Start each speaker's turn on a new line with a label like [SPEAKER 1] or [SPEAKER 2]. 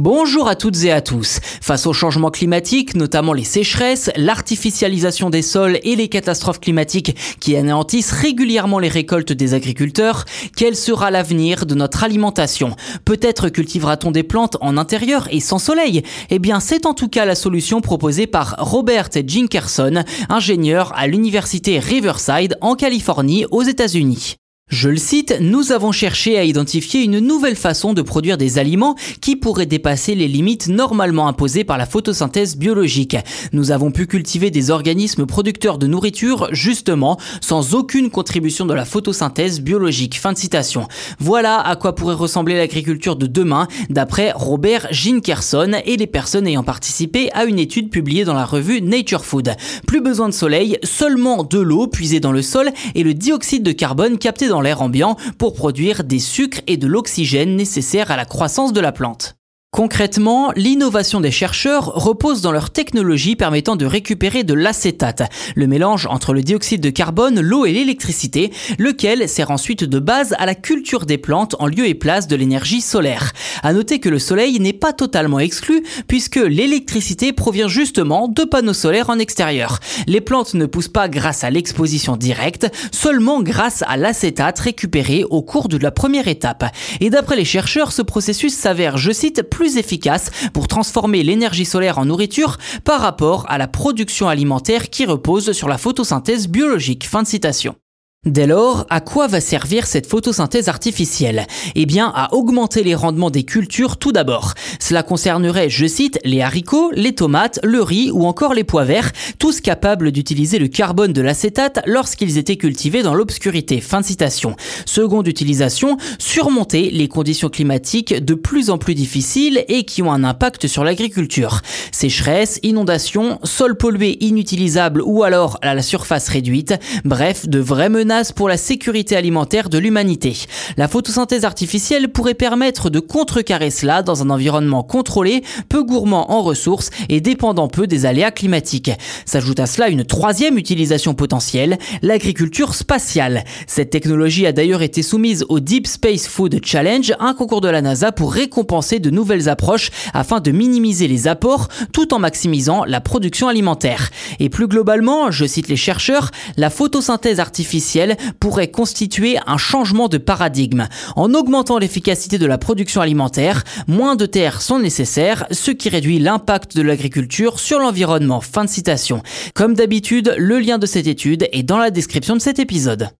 [SPEAKER 1] Bonjour à toutes et à tous. Face au changement climatique, notamment les sécheresses, l'artificialisation des sols et les catastrophes climatiques qui anéantissent régulièrement les récoltes des agriculteurs, quel sera l'avenir de notre alimentation? Peut-être cultivera-t-on des plantes en intérieur et sans soleil? Eh bien, c'est en tout cas la solution proposée par Robert Jinkerson, ingénieur à l'université Riverside en Californie aux États-Unis. Je le cite, nous avons cherché à identifier une nouvelle façon de produire des aliments qui pourraient dépasser les limites normalement imposées par la photosynthèse biologique. Nous avons pu cultiver des organismes producteurs de nourriture justement sans aucune contribution de la photosynthèse biologique. Fin de citation. Voilà à quoi pourrait ressembler l'agriculture de demain d'après Robert Ginkerson et les personnes ayant participé à une étude publiée dans la revue Nature Food. Plus besoin de soleil, seulement de l'eau puisée dans le sol et le dioxyde de carbone capté dans l'air ambiant pour produire des sucres et de l'oxygène nécessaires à la croissance de la plante. Concrètement, l'innovation des chercheurs repose dans leur technologie permettant de récupérer de l'acétate, le mélange entre le dioxyde de carbone, l'eau et l'électricité, lequel sert ensuite de base à la culture des plantes en lieu et place de l'énergie solaire. À noter que le soleil n'est pas totalement exclu puisque l'électricité provient justement de panneaux solaires en extérieur. Les plantes ne poussent pas grâce à l'exposition directe, seulement grâce à l'acétate récupéré au cours de la première étape. Et d'après les chercheurs, ce processus s'avère, je cite, plus efficace pour transformer l'énergie solaire en nourriture par rapport à la production alimentaire qui repose sur la photosynthèse biologique. Fin de citation. Dès lors, à quoi va servir cette photosynthèse artificielle? Eh bien, à augmenter les rendements des cultures tout d'abord. Cela concernerait, je cite, les haricots, les tomates, le riz ou encore les pois verts, tous capables d'utiliser le carbone de l'acétate lorsqu'ils étaient cultivés dans l'obscurité. Fin de citation. Seconde utilisation, surmonter les conditions climatiques de plus en plus difficiles et qui ont un impact sur l'agriculture. Sécheresse, inondations, sols pollués inutilisables ou alors à la surface réduite, bref, de vraies menaces pour la sécurité alimentaire de l'humanité. La photosynthèse artificielle pourrait permettre de contrecarrer cela dans un environnement contrôlé, peu gourmand en ressources et dépendant peu des aléas climatiques. S'ajoute à cela une troisième utilisation potentielle, l'agriculture spatiale. Cette technologie a d'ailleurs été soumise au Deep Space Food Challenge, un concours de la NASA pour récompenser de nouvelles approches afin de minimiser les apports tout en maximisant la production alimentaire. Et plus globalement, je cite les chercheurs, la photosynthèse pourrait constituer un changement de paradigme. En augmentant l'efficacité de la production alimentaire, moins de terres sont nécessaires, ce qui réduit l'impact de l'agriculture sur l'environnement. Fin de citation. Comme d'habitude, le lien de cette étude est dans la description de cet épisode.